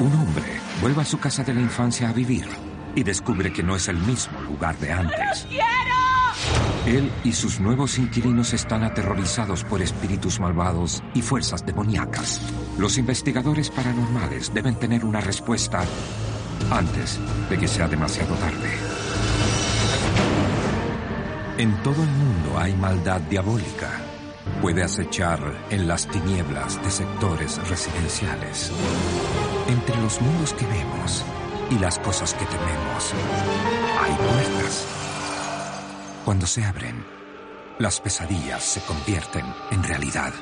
Un hombre vuelve a su casa de la infancia a vivir y descubre que no es el mismo lugar de antes. Él y sus nuevos inquilinos están aterrorizados por espíritus malvados y fuerzas demoníacas. Los investigadores paranormales deben tener una respuesta antes de que sea demasiado tarde. En todo el mundo hay maldad diabólica. Puede acechar en las tinieblas de sectores residenciales. Entre los mundos que vemos y las cosas que tememos, hay puertas. Cuando se abren, las pesadillas se convierten en realidad.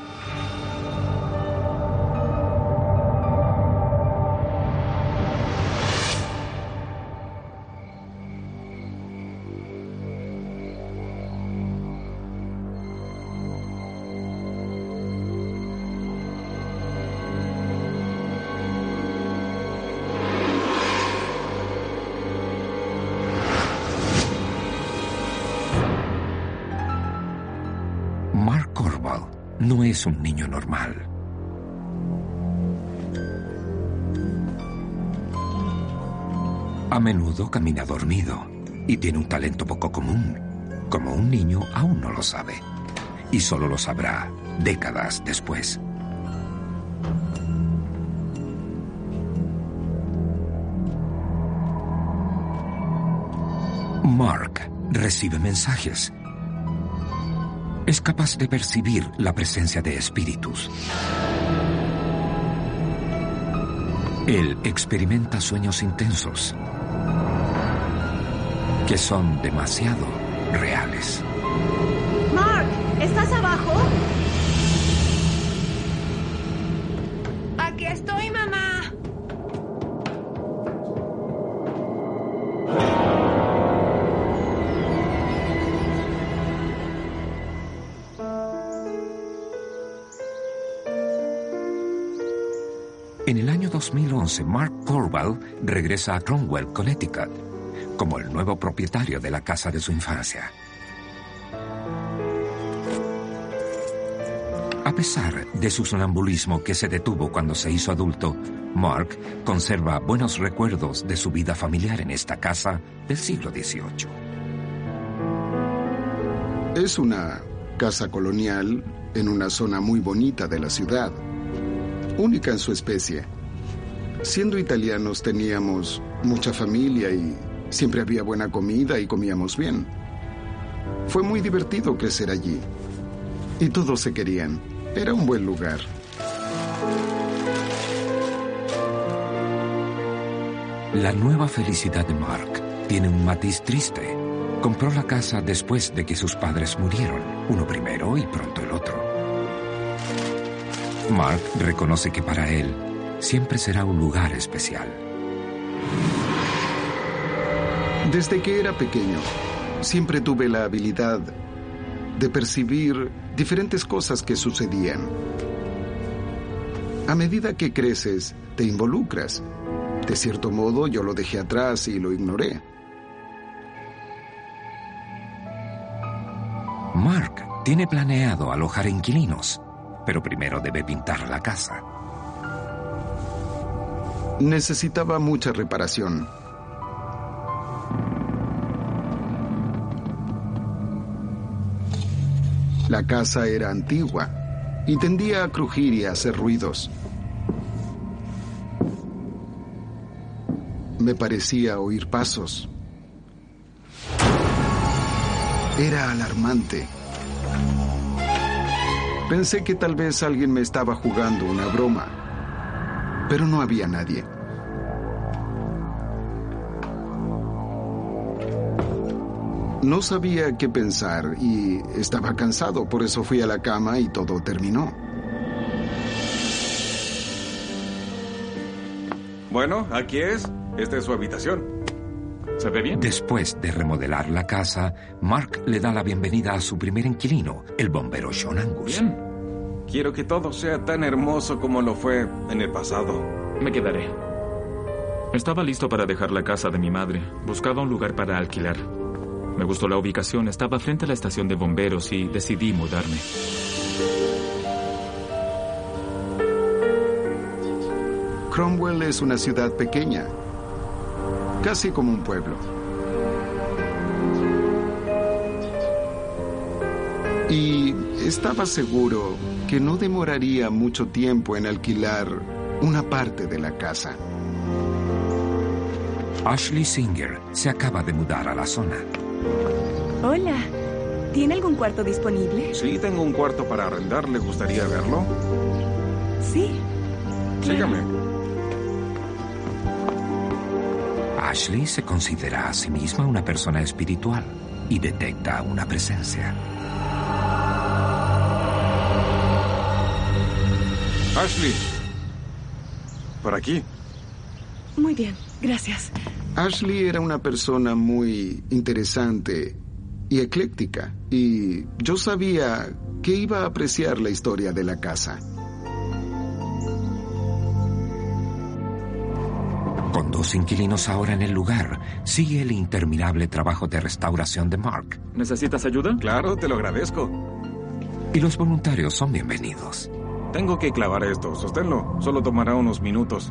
Es un niño normal. A menudo camina dormido y tiene un talento poco común. Como un niño aún no lo sabe. Y solo lo sabrá décadas después. Mark recibe mensajes es capaz de percibir la presencia de espíritus. Él experimenta sueños intensos que son demasiado reales. Mark, ¿estás abajo? 2011, Mark Corval regresa a Cromwell, Connecticut, como el nuevo propietario de la casa de su infancia. A pesar de su sonambulismo que se detuvo cuando se hizo adulto, Mark conserva buenos recuerdos de su vida familiar en esta casa del siglo XVIII. Es una casa colonial en una zona muy bonita de la ciudad, única en su especie. Siendo italianos teníamos mucha familia y siempre había buena comida y comíamos bien. Fue muy divertido crecer allí. Y todos se querían. Era un buen lugar. La nueva felicidad de Mark tiene un matiz triste. Compró la casa después de que sus padres murieron, uno primero y pronto el otro. Mark reconoce que para él siempre será un lugar especial. Desde que era pequeño, siempre tuve la habilidad de percibir diferentes cosas que sucedían. A medida que creces, te involucras. De cierto modo, yo lo dejé atrás y lo ignoré. Mark tiene planeado alojar inquilinos, pero primero debe pintar la casa. Necesitaba mucha reparación. La casa era antigua y tendía a crujir y a hacer ruidos. Me parecía oír pasos. Era alarmante. Pensé que tal vez alguien me estaba jugando una broma, pero no había nadie. No sabía qué pensar y estaba cansado, por eso fui a la cama y todo terminó. Bueno, aquí es. Esta es su habitación. ¿Se ve bien? Después de remodelar la casa, Mark le da la bienvenida a su primer inquilino, el bombero Sean Angus. Bien. Quiero que todo sea tan hermoso como lo fue en el pasado. Me quedaré. Estaba listo para dejar la casa de mi madre. Buscaba un lugar para alquilar. Me gustó la ubicación, estaba frente a la estación de bomberos y decidí mudarme. Cromwell es una ciudad pequeña, casi como un pueblo. Y estaba seguro que no demoraría mucho tiempo en alquilar una parte de la casa. Ashley Singer se acaba de mudar a la zona. Hola. ¿Tiene algún cuarto disponible? Sí, tengo un cuarto para arrendar. ¿Le gustaría verlo? Sí. Sígame. Ashley se considera a sí misma una persona espiritual y detecta una presencia. Ashley. Por aquí. Muy bien, gracias. Ashley era una persona muy interesante y ecléctica, y yo sabía que iba a apreciar la historia de la casa. Con dos inquilinos ahora en el lugar, sigue el interminable trabajo de restauración de Mark. ¿Necesitas ayuda? Claro, te lo agradezco. Y los voluntarios son bienvenidos. Tengo que clavar esto. Sosténlo. Solo tomará unos minutos.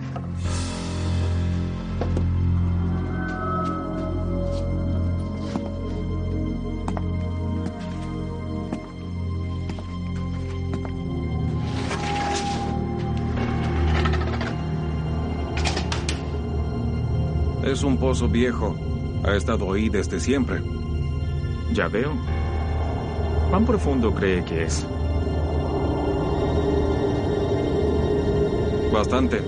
Es un pozo viejo. Ha estado ahí desde siempre. Ya veo. ¿Cuán profundo cree que es? Bastante.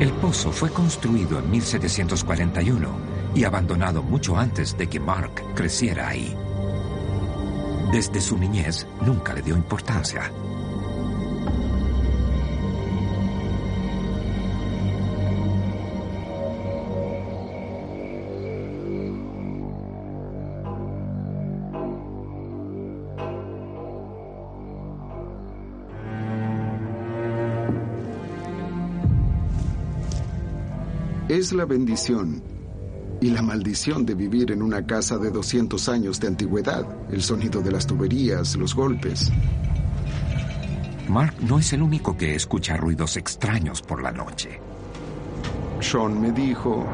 El pozo fue construido en 1741 y abandonado mucho antes de que Mark creciera ahí. Desde su niñez nunca le dio importancia. Es la bendición y la maldición de vivir en una casa de 200 años de antigüedad. El sonido de las tuberías, los golpes. Mark no es el único que escucha ruidos extraños por la noche. Sean me dijo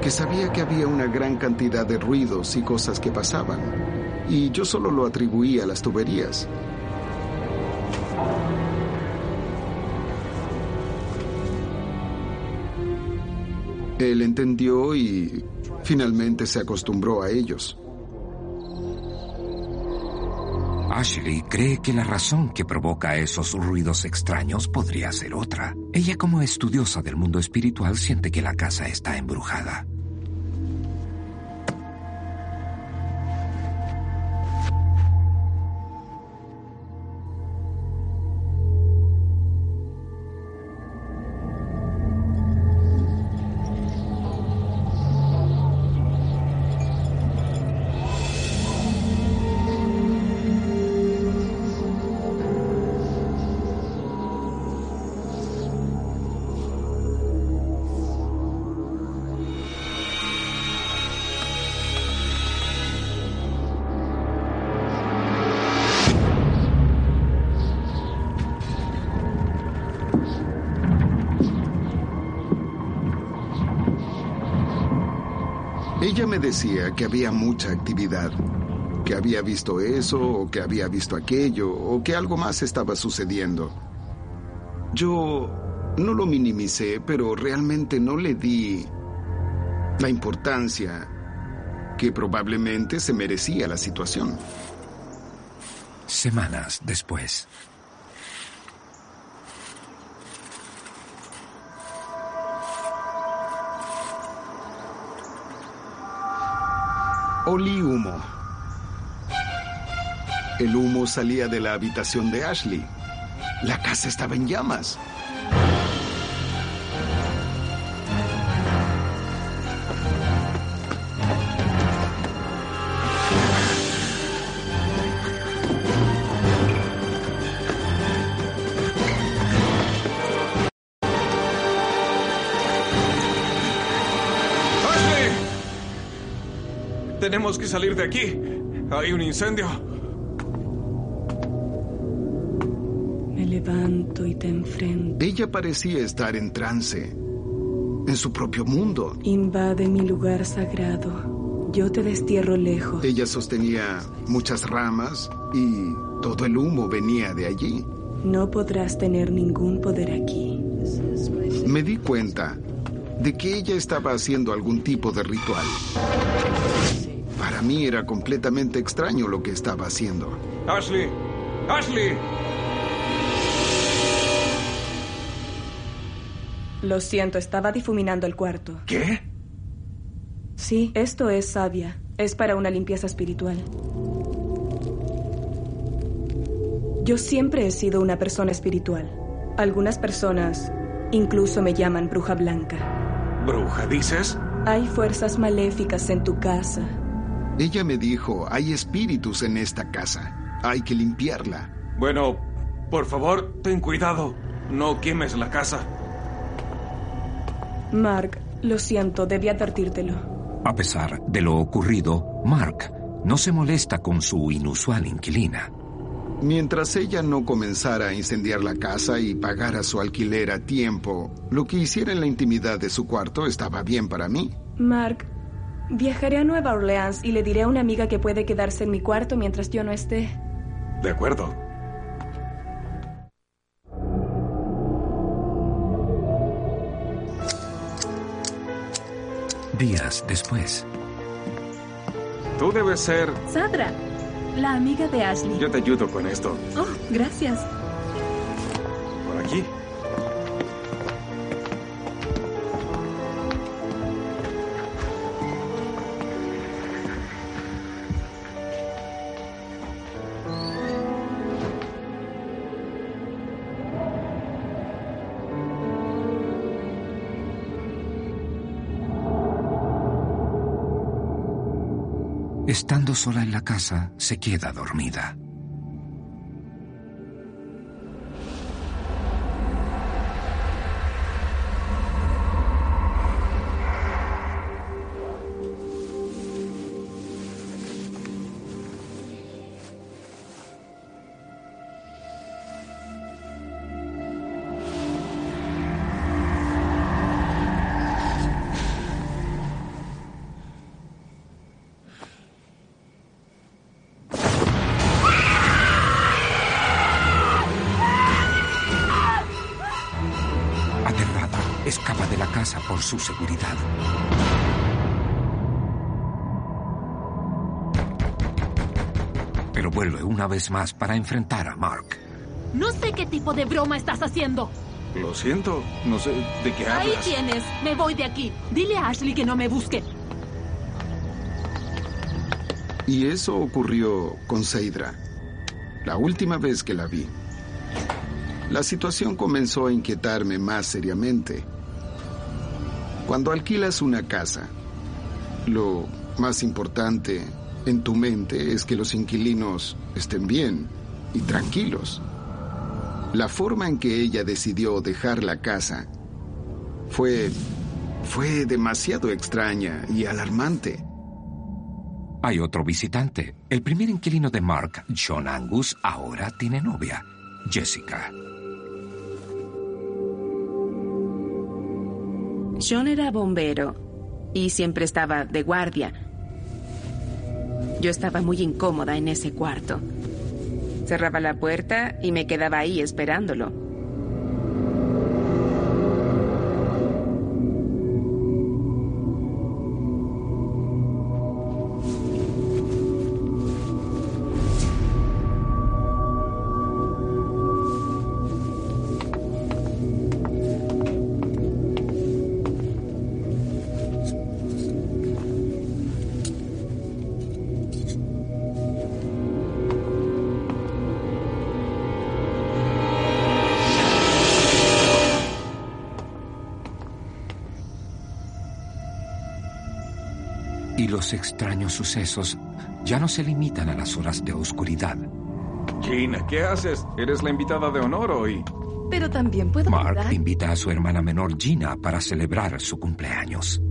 que sabía que había una gran cantidad de ruidos y cosas que pasaban, y yo solo lo atribuía a las tuberías. Él entendió y finalmente se acostumbró a ellos. Ashley cree que la razón que provoca esos ruidos extraños podría ser otra. Ella como estudiosa del mundo espiritual siente que la casa está embrujada. Me decía que había mucha actividad, que había visto eso o que había visto aquello o que algo más estaba sucediendo. Yo no lo minimicé, pero realmente no le di la importancia que probablemente se merecía la situación. Semanas después. Olí humo. El humo salía de la habitación de Ashley. La casa estaba en llamas. Tenemos que salir de aquí. Hay un incendio. Me levanto y te enfrento. Ella parecía estar en trance, en su propio mundo. Invade mi lugar sagrado. Yo te destierro lejos. Ella sostenía muchas ramas y todo el humo venía de allí. No podrás tener ningún poder aquí. Me di cuenta de que ella estaba haciendo algún tipo de ritual. Para mí era completamente extraño lo que estaba haciendo. Ashley, Ashley. Lo siento, estaba difuminando el cuarto. ¿Qué? Sí, esto es sabia. Es para una limpieza espiritual. Yo siempre he sido una persona espiritual. Algunas personas incluso me llaman bruja blanca. ¿Bruja, dices? Hay fuerzas maléficas en tu casa. Ella me dijo, hay espíritus en esta casa. Hay que limpiarla. Bueno, por favor, ten cuidado. No quemes la casa. Mark, lo siento, debí advertírtelo. A pesar de lo ocurrido, Mark no se molesta con su inusual inquilina. Mientras ella no comenzara a incendiar la casa y pagara su alquiler a tiempo, lo que hiciera en la intimidad de su cuarto estaba bien para mí. Mark, viajaré a Nueva Orleans y le diré a una amiga que puede quedarse en mi cuarto mientras yo no esté. De acuerdo. Días después, Tú debes ser... Sadra, la amiga de Ashley. Yo te ayudo con esto. Oh, gracias. Estando sola en la casa, se queda dormida. Una vez más para enfrentar a Mark. No sé qué tipo de broma estás haciendo. Lo siento. No sé de qué Ahí hablas. tienes. Me voy de aquí. Dile a Ashley que no me busque. Y eso ocurrió con Seidra, la última vez que la vi. La situación comenzó a inquietarme más seriamente. Cuando alquilas una casa, lo más importante en tu mente es que los inquilinos estén bien y tranquilos. La forma en que ella decidió dejar la casa fue fue demasiado extraña y alarmante. Hay otro visitante. El primer inquilino de Mark, John Angus, ahora tiene novia, Jessica. John era bombero y siempre estaba de guardia. Yo estaba muy incómoda en ese cuarto. Cerraba la puerta y me quedaba ahí esperándolo. Los extraños sucesos ya no se limitan a las horas de oscuridad. Gina, ¿qué haces? Eres la invitada de honor hoy. Pero también puedo Mark ayudar. invita a su hermana menor Gina para celebrar su cumpleaños.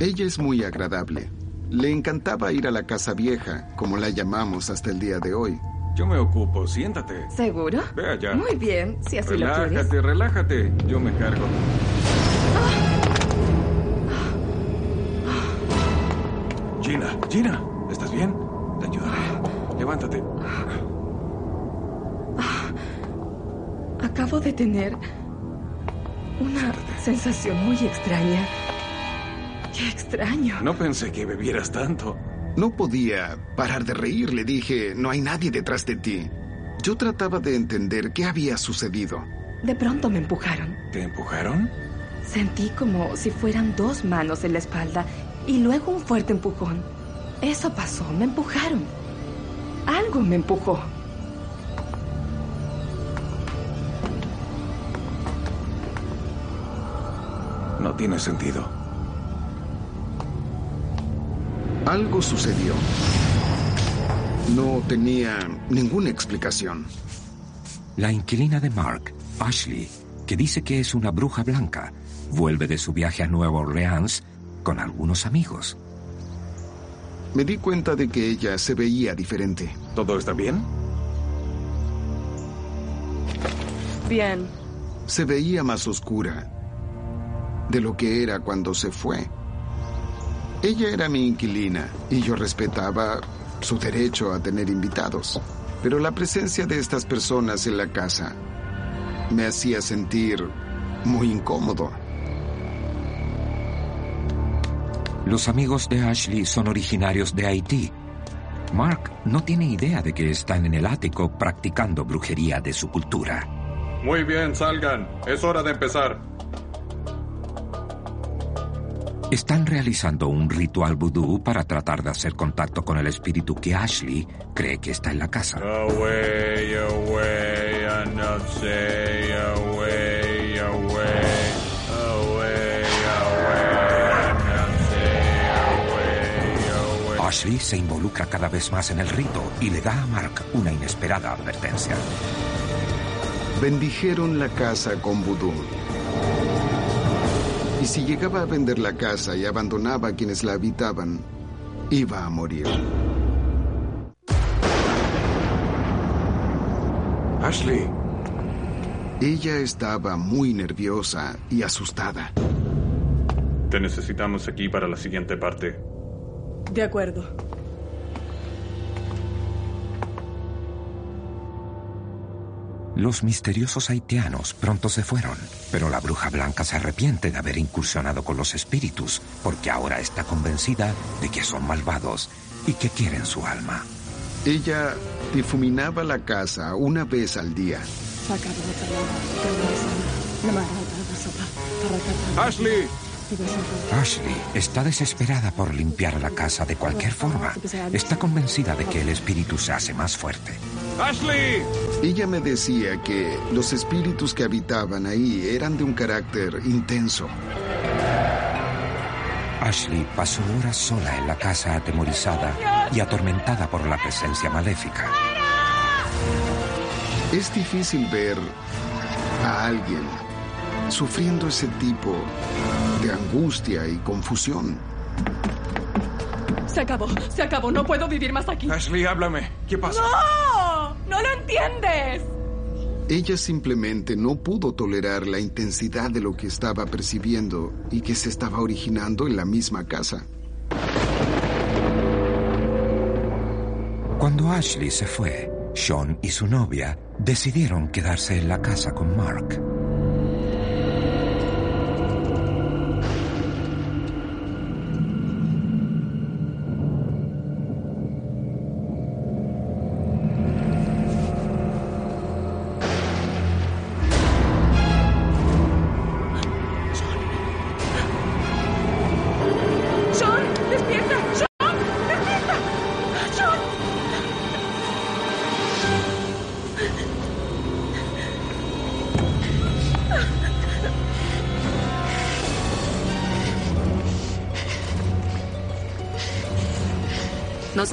Ella es muy agradable. Le encantaba ir a la casa vieja, como la llamamos hasta el día de hoy. Yo me ocupo. Siéntate. ¿Seguro? Ve allá. Muy bien, si así lo quieres. Relájate, relájate. Yo me encargo. Gina, Gina, ¿estás bien? Te ayudaré. Levántate. Acabo de tener una sensación muy extraña. Qué extraño. No pensé que bebieras tanto. No podía parar de reír. Le dije, no hay nadie detrás de ti. Yo trataba de entender qué había sucedido. De pronto me empujaron. ¿Te empujaron? Sentí como si fueran dos manos en la espalda y luego un fuerte empujón. Eso pasó, me empujaron. Algo me empujó. No tiene sentido. Algo sucedió. No tenía ninguna explicación. La inquilina de Mark, Ashley, que dice que es una bruja blanca, vuelve de su viaje a Nueva Orleans con algunos amigos. Me di cuenta de que ella se veía diferente. ¿Todo está bien? Bien. Se veía más oscura de lo que era cuando se fue. Ella era mi inquilina y yo respetaba su derecho a tener invitados. Pero la presencia de estas personas en la casa me hacía sentir muy incómodo. Los amigos de Ashley son originarios de Haití. Mark no tiene idea de que están en el ático practicando brujería de su cultura. Muy bien, salgan. Es hora de empezar. Están realizando un ritual vudú para tratar de hacer contacto con el espíritu que Ashley cree que está en la casa. Away, away, Ashley se involucra cada vez más en el rito y le da a Mark una inesperada advertencia. Bendijeron la casa con vudú. Y si llegaba a vender la casa y abandonaba a quienes la habitaban, iba a morir. Ashley, Ella estaba muy nerviosa y asustada. te necesitamos aquí para la siguiente parte. De acuerdo. Los misteriosos haitianos pronto se fueron, pero la bruja blanca se arrepiente de haber incursionado con los espíritus, porque ahora está convencida de que son malvados y que quieren su alma. Ella difuminaba la casa una vez al día. Ashley, Ashley está desesperada por limpiar la casa de cualquier forma. Está convencida de que el espíritu se hace más fuerte. Ashley. Ella me decía que los espíritus que habitaban ahí eran de un carácter intenso. Ashley pasó horas sola en la casa atemorizada y atormentada por la presencia maléfica. Es difícil ver a alguien sufriendo ese tipo de angustia y confusión. Se acabó, se acabó. No puedo vivir más aquí. Ashley, háblame. ¿Qué pasa? ¡No! ¡No lo entiendes! Ella simplemente no pudo tolerar la intensidad de lo que estaba percibiendo y que se estaba originando en la misma casa. Cuando Ashley se fue, Sean y su novia decidieron quedarse en la casa con Mark.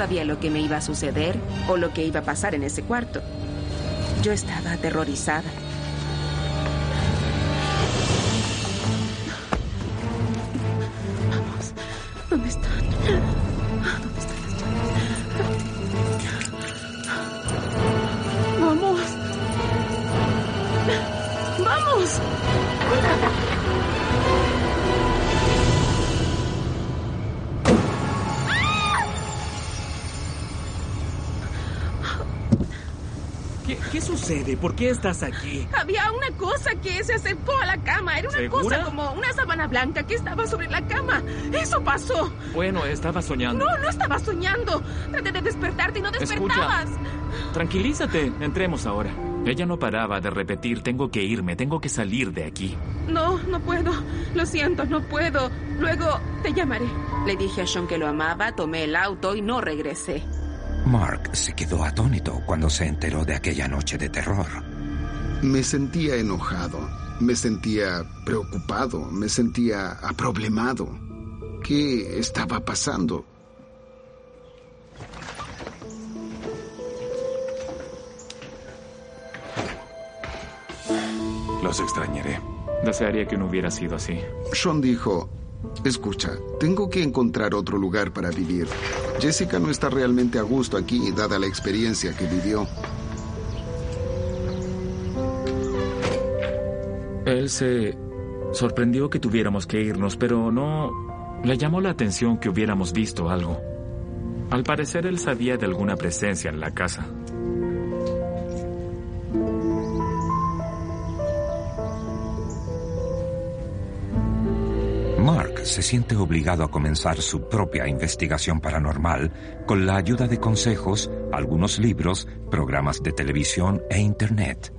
Sabía lo que me iba a suceder o lo que iba a pasar en ese cuarto. Yo estaba aterrorizada. Sucede? ¿Por qué estás aquí? Había una cosa que se acercó a la cama. Era una ¿Segura? cosa como una sábana blanca que estaba sobre la cama. Eso pasó. Bueno, estaba soñando. No, no estaba soñando. Traté de despertarte y no despertabas. Tranquilízate, entremos ahora. Ella no paraba de repetir, tengo que irme, tengo que salir de aquí. No, no puedo. Lo siento, no puedo. Luego te llamaré. Le dije a Sean que lo amaba, tomé el auto y no regresé. Mark se quedó atónito cuando se enteró de aquella noche de terror. Me sentía enojado, me sentía preocupado, me sentía aproblemado. ¿Qué estaba pasando? Los extrañaré. Desearía que no hubiera sido así. Sean dijo, escucha, tengo que encontrar otro lugar para vivir. Jessica no está realmente a gusto aquí, dada la experiencia que vivió. Él se sorprendió que tuviéramos que irnos, pero no le llamó la atención que hubiéramos visto algo. Al parecer él sabía de alguna presencia en la casa. Mark se siente obligado a comenzar su propia investigación paranormal con la ayuda de consejos, algunos libros, programas de televisión e Internet.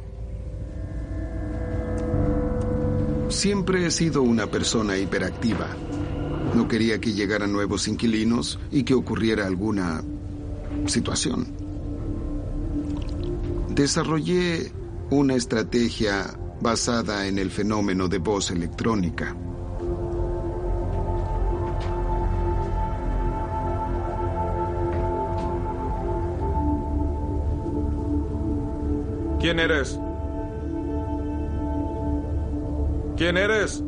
Siempre he sido una persona hiperactiva. No quería que llegaran nuevos inquilinos y que ocurriera alguna situación. Desarrollé una estrategia basada en el fenómeno de voz electrónica. ¿Quién eres? ¿Quién eres?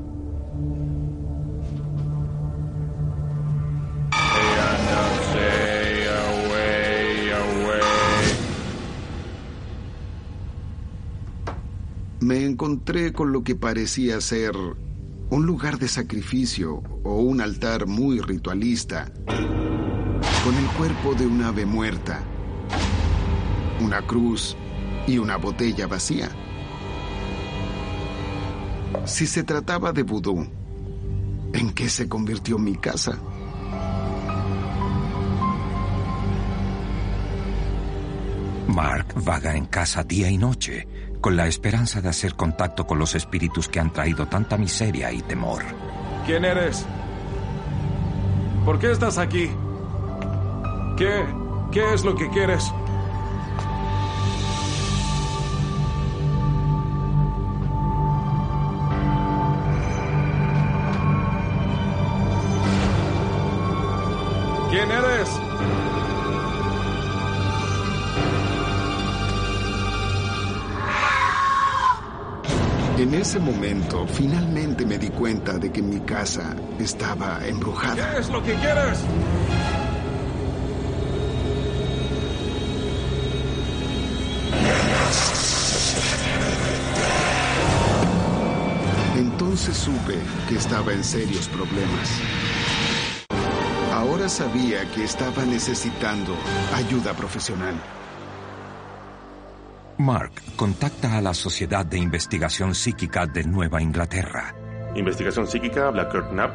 Me encontré con lo que parecía ser un lugar de sacrificio o un altar muy ritualista, con el cuerpo de un ave muerta, una cruz y una botella vacía. Si se trataba de vudú, ¿en qué se convirtió mi casa? Mark vaga en casa día y noche, con la esperanza de hacer contacto con los espíritus que han traído tanta miseria y temor. ¿Quién eres? ¿Por qué estás aquí? ¿Qué? ¿Qué es lo que quieres? Ese momento, finalmente me di cuenta de que mi casa estaba embrujada. ¿Qué es lo que quieres? Entonces supe que estaba en serios problemas. Ahora sabía que estaba necesitando ayuda profesional. Mark contacta a la Sociedad de Investigación Psíquica de Nueva Inglaterra. Investigación psíquica, habla Kurt Knapp.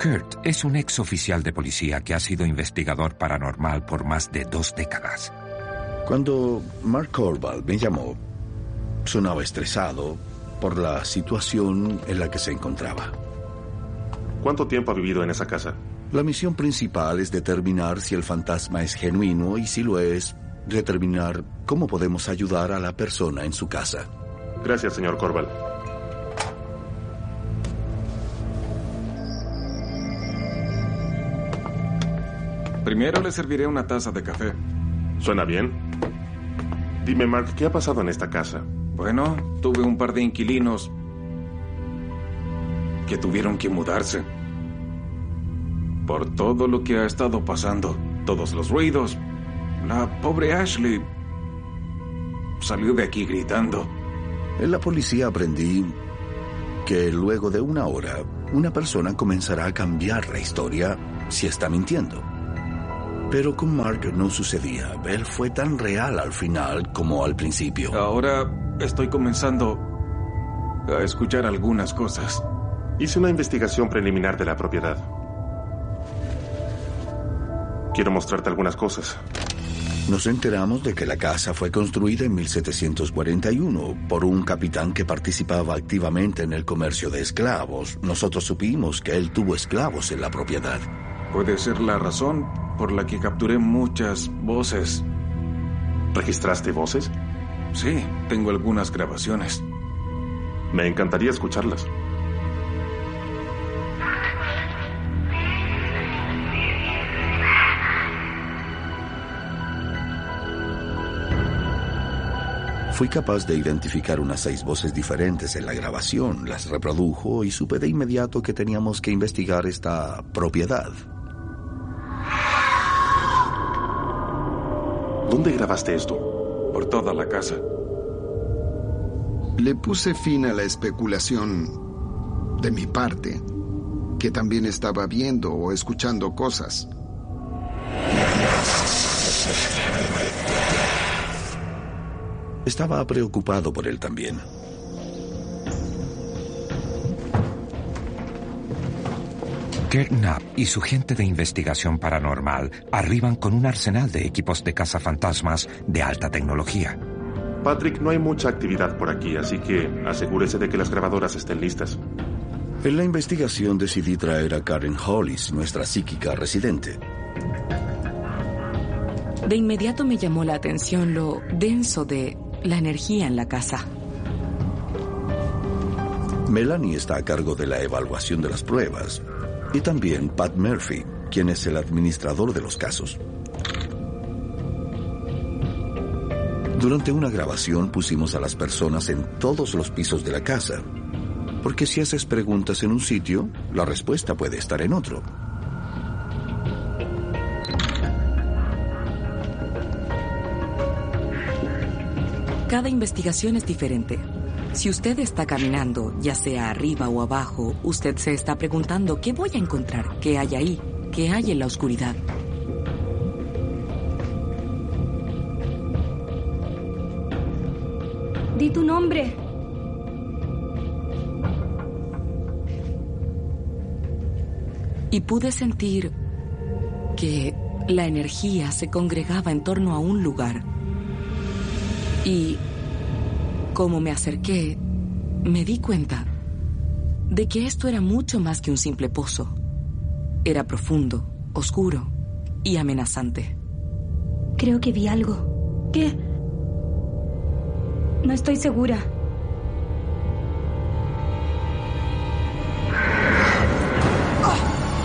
Kurt es un ex oficial de policía que ha sido investigador paranormal por más de dos décadas. Cuando Mark Corval me llamó, sonaba estresado por la situación en la que se encontraba. ¿Cuánto tiempo ha vivido en esa casa? La misión principal es determinar si el fantasma es genuino y si lo es, determinar cómo podemos ayudar a la persona en su casa. Gracias, señor Corval. Primero le serviré una taza de café. ¿Suena bien? Dime, Mark, ¿qué ha pasado en esta casa? Bueno, tuve un par de inquilinos que tuvieron que mudarse. Por todo lo que ha estado pasando, todos los ruidos, la pobre Ashley salió de aquí gritando. En la policía aprendí que luego de una hora, una persona comenzará a cambiar la historia si está mintiendo. Pero con Mark no sucedía. Él fue tan real al final como al principio. Ahora estoy comenzando a escuchar algunas cosas. Hice una investigación preliminar de la propiedad. Quiero mostrarte algunas cosas. Nos enteramos de que la casa fue construida en 1741 por un capitán que participaba activamente en el comercio de esclavos. Nosotros supimos que él tuvo esclavos en la propiedad. Puede ser la razón por la que capturé muchas voces. ¿Registraste voces? Sí, tengo algunas grabaciones. Me encantaría escucharlas. Fui capaz de identificar unas seis voces diferentes en la grabación, las reprodujo y supe de inmediato que teníamos que investigar esta propiedad. ¿Dónde grabaste esto? Por toda la casa. Le puse fin a la especulación de mi parte, que también estaba viendo o escuchando cosas. Estaba preocupado por él también. Kurt Knapp y su gente de investigación paranormal arriban con un arsenal de equipos de cazafantasmas de alta tecnología. Patrick, no hay mucha actividad por aquí, así que asegúrese de que las grabadoras estén listas. En la investigación decidí traer a Karen Hollis, nuestra psíquica residente. De inmediato me llamó la atención lo denso de la energía en la casa. Melanie está a cargo de la evaluación de las pruebas y también Pat Murphy, quien es el administrador de los casos. Durante una grabación pusimos a las personas en todos los pisos de la casa, porque si haces preguntas en un sitio, la respuesta puede estar en otro. Cada investigación es diferente. Si usted está caminando, ya sea arriba o abajo, usted se está preguntando qué voy a encontrar, qué hay ahí, qué hay en la oscuridad. Di tu nombre. Y pude sentir que la energía se congregaba en torno a un lugar. Y como me acerqué, me di cuenta de que esto era mucho más que un simple pozo. Era profundo, oscuro y amenazante. Creo que vi algo. ¿Qué? No estoy segura.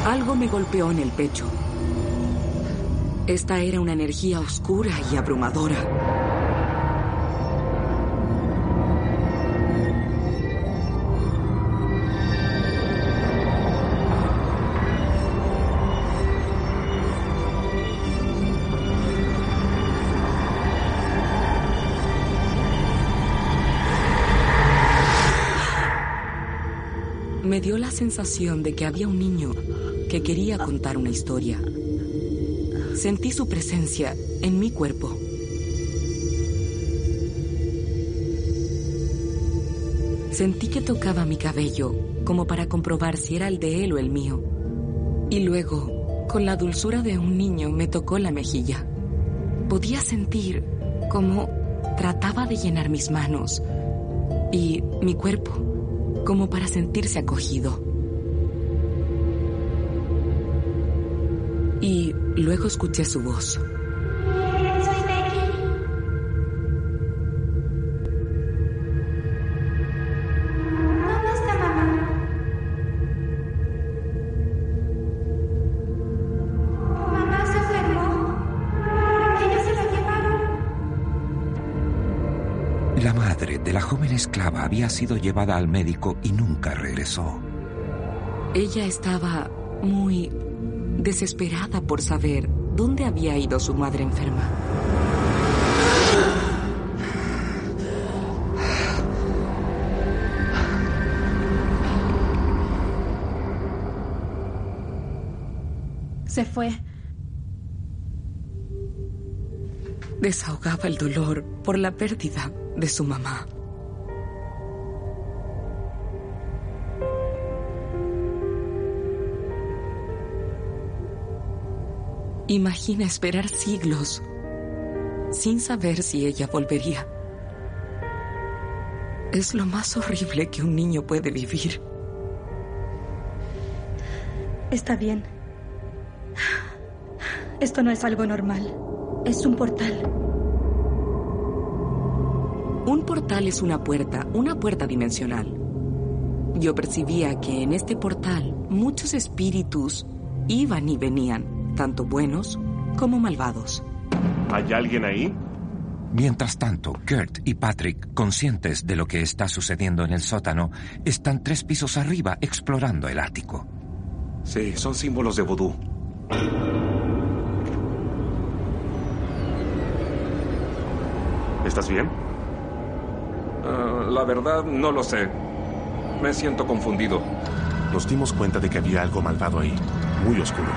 Algo me golpeó en el pecho. Esta era una energía oscura y abrumadora. Sensación de que había un niño que quería contar una historia. Sentí su presencia en mi cuerpo. Sentí que tocaba mi cabello como para comprobar si era el de él o el mío. Y luego, con la dulzura de un niño, me tocó la mejilla. Podía sentir cómo trataba de llenar mis manos y mi cuerpo, como para sentirse acogido. Y luego escuché su voz. Soy Becky. ¿Dónde está mamá? Mamá se enfermó. Ellos se la llevaron. La madre de la joven esclava había sido llevada al médico y nunca regresó. Ella estaba muy desesperada por saber dónde había ido su madre enferma. Se fue. desahogaba el dolor por la pérdida de su mamá. Imagina esperar siglos sin saber si ella volvería. Es lo más horrible que un niño puede vivir. Está bien. Esto no es algo normal. Es un portal. Un portal es una puerta, una puerta dimensional. Yo percibía que en este portal muchos espíritus iban y venían, tanto buenos como malvados. ¿Hay alguien ahí? Mientras tanto, Kurt y Patrick, conscientes de lo que está sucediendo en el sótano, están tres pisos arriba explorando el ático. Sí, son símbolos de vudú. ¿Estás bien? Ah, la verdad, no lo sé. Me siento confundido. Nos dimos cuenta de que había algo malvado ahí, muy oscuro.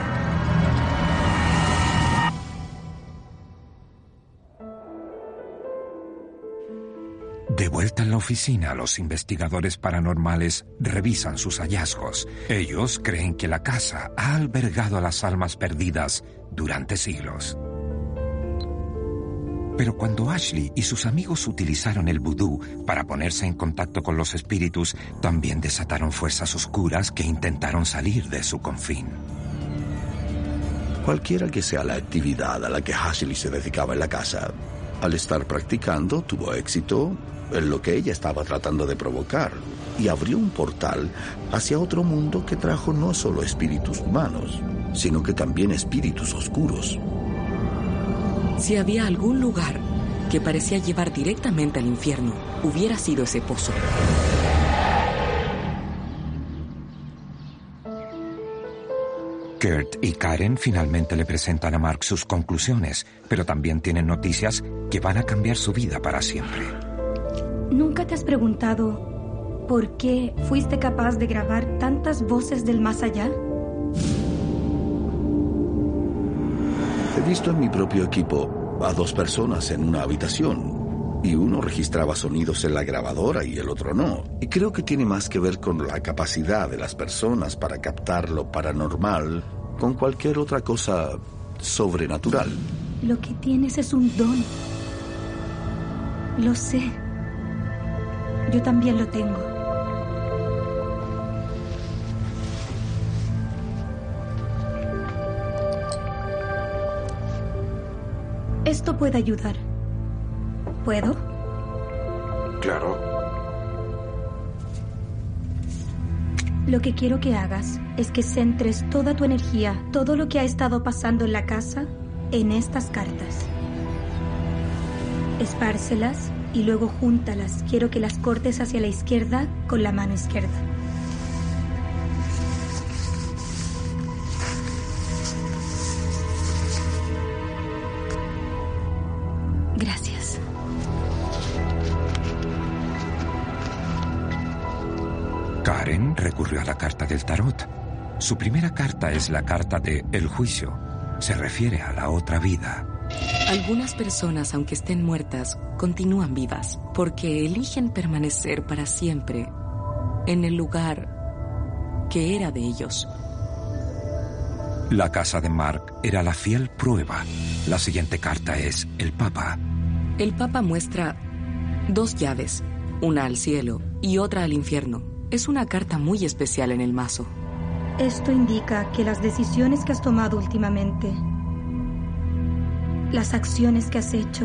En la oficina, los investigadores paranormales revisan sus hallazgos. Ellos creen que la casa ha albergado a las almas perdidas durante siglos. Pero cuando Ashley y sus amigos utilizaron el vudú para ponerse en contacto con los espíritus, también desataron fuerzas oscuras que intentaron salir de su confín. Cualquiera que sea la actividad a la que Ashley se dedicaba en la casa, al estar practicando tuvo éxito en lo que ella estaba tratando de provocar y abrió un portal hacia otro mundo que trajo no solo espíritus humanos, sino que también espíritus oscuros. Si había algún lugar que parecía llevar directamente al infierno, hubiera sido ese pozo. Kurt y Karen finalmente le presentan a Mark sus conclusiones, pero también tienen noticias que van a cambiar su vida para siempre. ¿Nunca te has preguntado por qué fuiste capaz de grabar tantas voces del más allá? He visto en mi propio equipo a dos personas en una habitación y uno registraba sonidos en la grabadora y el otro no. Y creo que tiene más que ver con la capacidad de las personas para captar lo paranormal con cualquier otra cosa sobrenatural. Lo que tienes es un don. Lo sé. Yo también lo tengo. Esto puede ayudar. ¿Puedo? Claro. Lo que quiero que hagas es que centres toda tu energía, todo lo que ha estado pasando en la casa, en estas cartas. Espárcelas y luego júntalas. Quiero que las cortes hacia la izquierda con la mano izquierda. Gracias. Karen recurrió a la carta del tarot. Su primera carta es la carta de El juicio. Se refiere a la otra vida. Algunas personas, aunque estén muertas, continúan vivas porque eligen permanecer para siempre en el lugar que era de ellos. La casa de Mark era la fiel prueba. La siguiente carta es el Papa. El Papa muestra dos llaves, una al cielo y otra al infierno. Es una carta muy especial en el mazo. Esto indica que las decisiones que has tomado últimamente, las acciones que has hecho,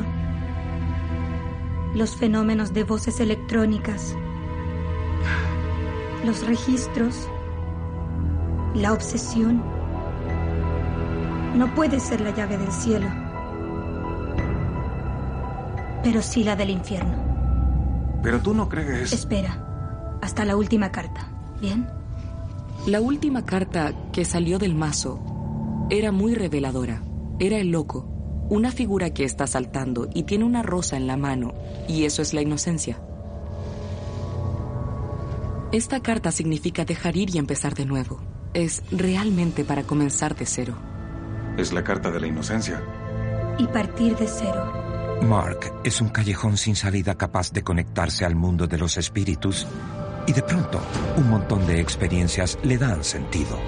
los fenómenos de voces electrónicas, los registros, la obsesión, no puede ser la llave del cielo, pero sí la del infierno. Pero tú no crees... Espera, hasta la última carta, ¿bien? La última carta que salió del mazo era muy reveladora. Era el loco, una figura que está saltando y tiene una rosa en la mano, y eso es la inocencia. Esta carta significa dejar ir y empezar de nuevo. Es realmente para comenzar de cero. Es la carta de la inocencia. Y partir de cero. Mark es un callejón sin salida capaz de conectarse al mundo de los espíritus y de pronto un montón de experiencias le dan sentido.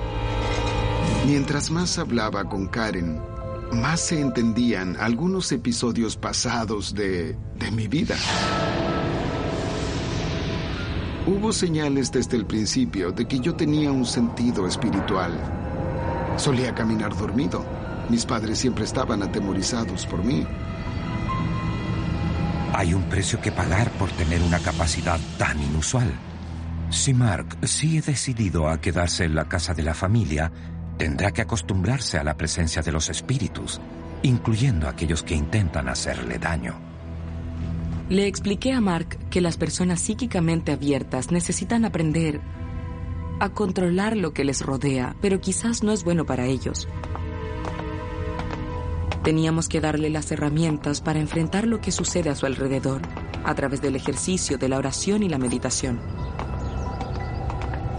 Mientras más hablaba con Karen, más se entendían algunos episodios pasados de, de mi vida. Hubo señales desde el principio de que yo tenía un sentido espiritual. Solía caminar dormido. Mis padres siempre estaban atemorizados por mí. Hay un precio que pagar por tener una capacidad tan inusual. Si Mark sigue decidido a quedarse en la casa de la familia, tendrá que acostumbrarse a la presencia de los espíritus, incluyendo aquellos que intentan hacerle daño. Le expliqué a Mark que las personas psíquicamente abiertas necesitan aprender a controlar lo que les rodea, pero quizás no es bueno para ellos. Teníamos que darle las herramientas para enfrentar lo que sucede a su alrededor, a través del ejercicio de la oración y la meditación.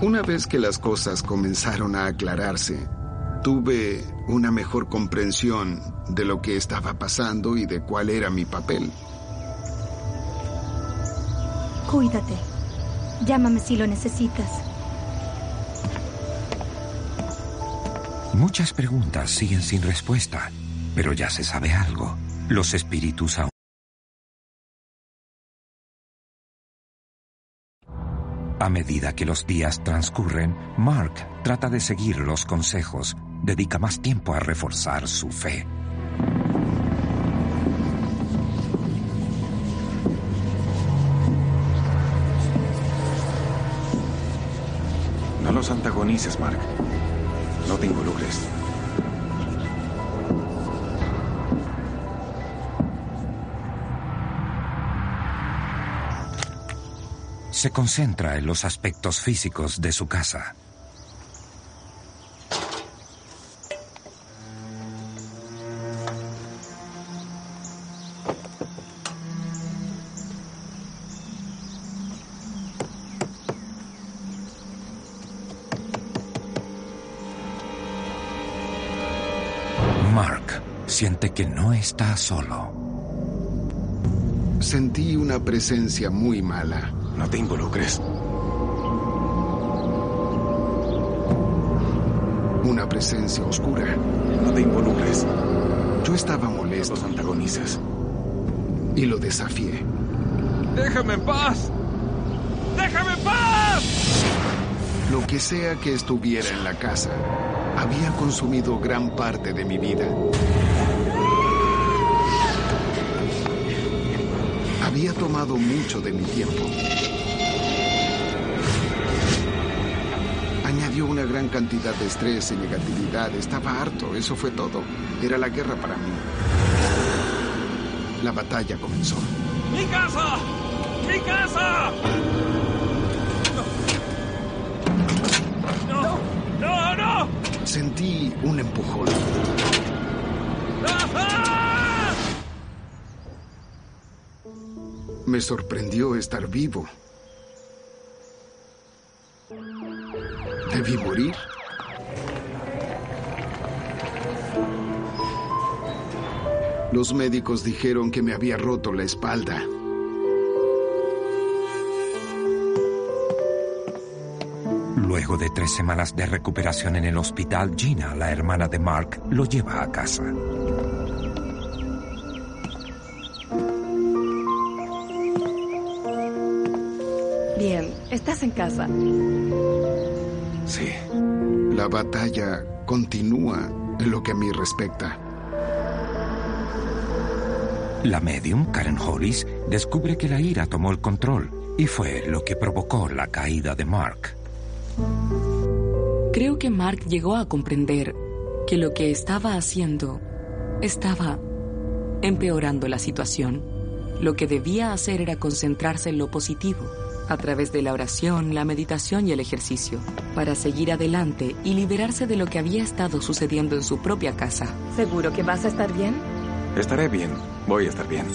Una vez que las cosas comenzaron a aclararse, tuve una mejor comprensión de lo que estaba pasando y de cuál era mi papel. Cuídate. Llámame si lo necesitas. Muchas preguntas siguen sin respuesta, pero ya se sabe algo. Los espíritus aún... A medida que los días transcurren, Mark trata de seguir los consejos, dedica más tiempo a reforzar su fe. No los antagonices, Mark. No te involucres. Se concentra en los aspectos físicos de su casa. Mark siente que no está solo. Sentí una presencia muy mala. No te involucres. Una presencia oscura. No te involucres. Yo estaba molesto. Los antagonizas. Y lo desafié. ¡Déjame en paz! ¡Déjame en paz! Lo que sea que estuviera en la casa había consumido gran parte de mi vida. Había tomado mucho de mi tiempo. Añadió una gran cantidad de estrés y negatividad. Estaba harto, eso fue todo. Era la guerra para mí. La batalla comenzó. ¡Mi casa! ¡Mi casa! ¡No! ¡No, no! Sentí un empujón. Sorprendió estar vivo. ¿Debí morir? Los médicos dijeron que me había roto la espalda. Luego de tres semanas de recuperación en el hospital, Gina, la hermana de Mark, lo lleva a casa. Estás en casa. Sí. La batalla continúa en lo que a mí respecta. La medium, Karen Hollis, descubre que la ira tomó el control y fue lo que provocó la caída de Mark. Creo que Mark llegó a comprender que lo que estaba haciendo estaba empeorando la situación. Lo que debía hacer era concentrarse en lo positivo, a través de la oración, la meditación y el ejercicio, para seguir adelante y liberarse de lo que había estado sucediendo en su propia casa. ¿Seguro que vas a estar bien? Estaré bien. Voy a estar bien.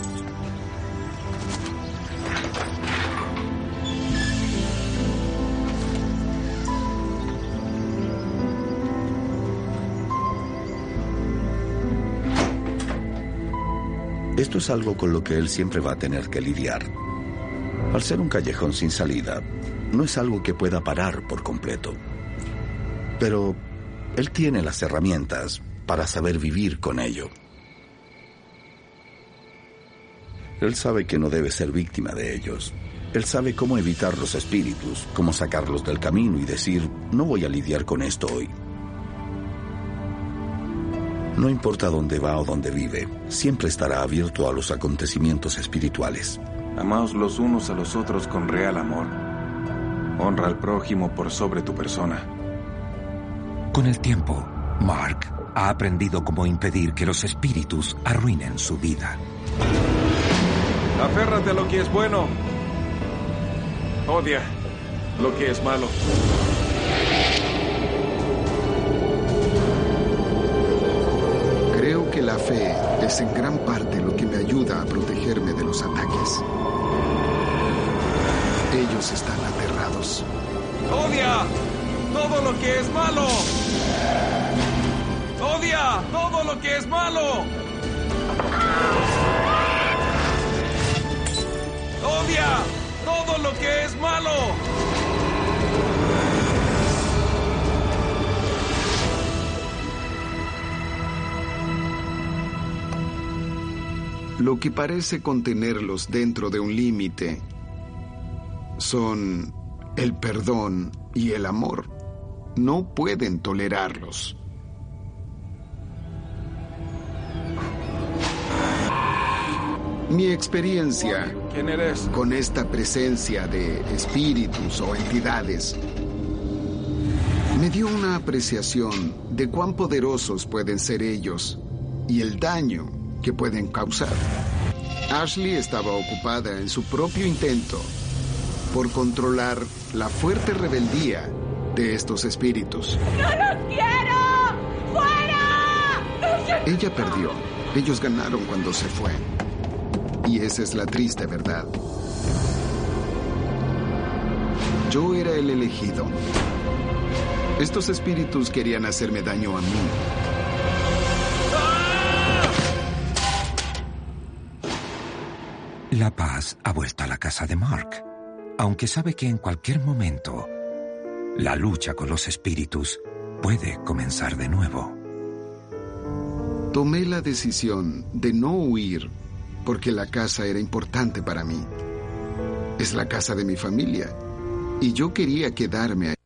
Esto es algo con lo que él siempre va a tener que lidiar. Al ser un callejón sin salida, no es algo que pueda parar por completo. Pero él tiene las herramientas para saber vivir con ello. Él sabe que no debe ser víctima de ellos. Él sabe cómo evitar los espíritus, cómo sacarlos del camino y decir, no voy a lidiar con esto hoy. No importa dónde va o dónde vive, siempre estará abierto a los acontecimientos espirituales. Amaos los unos a los otros con real amor. Honra al prójimo por sobre tu persona. Con el tiempo, Mark ha aprendido cómo impedir que los espíritus arruinen su vida. Aférrate a lo que es bueno. Odia lo que es malo. Creo que la fe es en gran parte lo ayuda a protegerme de los ataques. Ellos están aterrados. ¡Odia todo lo que es malo! ¡Odia todo lo que es malo! ¡Odia todo lo que es malo! Lo que parece contenerlos dentro de un límite son el perdón y el amor. No pueden tolerarlos. Mi experiencia ¿Quién eres? con esta presencia de espíritus o entidades me dio una apreciación de cuán poderosos pueden ser ellos y el daño que pueden causar. Ashley estaba ocupada en su propio intento por controlar la fuerte rebeldía de estos espíritus. ¡No los quiero! ¡Fuera! Ella perdió. Ellos ganaron cuando se fue. Y esa es la triste verdad. Yo era el elegido. Estos espíritus querían hacerme daño a mí. La paz ha vuelto a la casa de Mark, aunque sabe que en cualquier momento la lucha con los espíritus puede comenzar de nuevo. Tomé la decisión de no huir porque la casa era importante para mí. Es la casa de mi familia y yo quería quedarme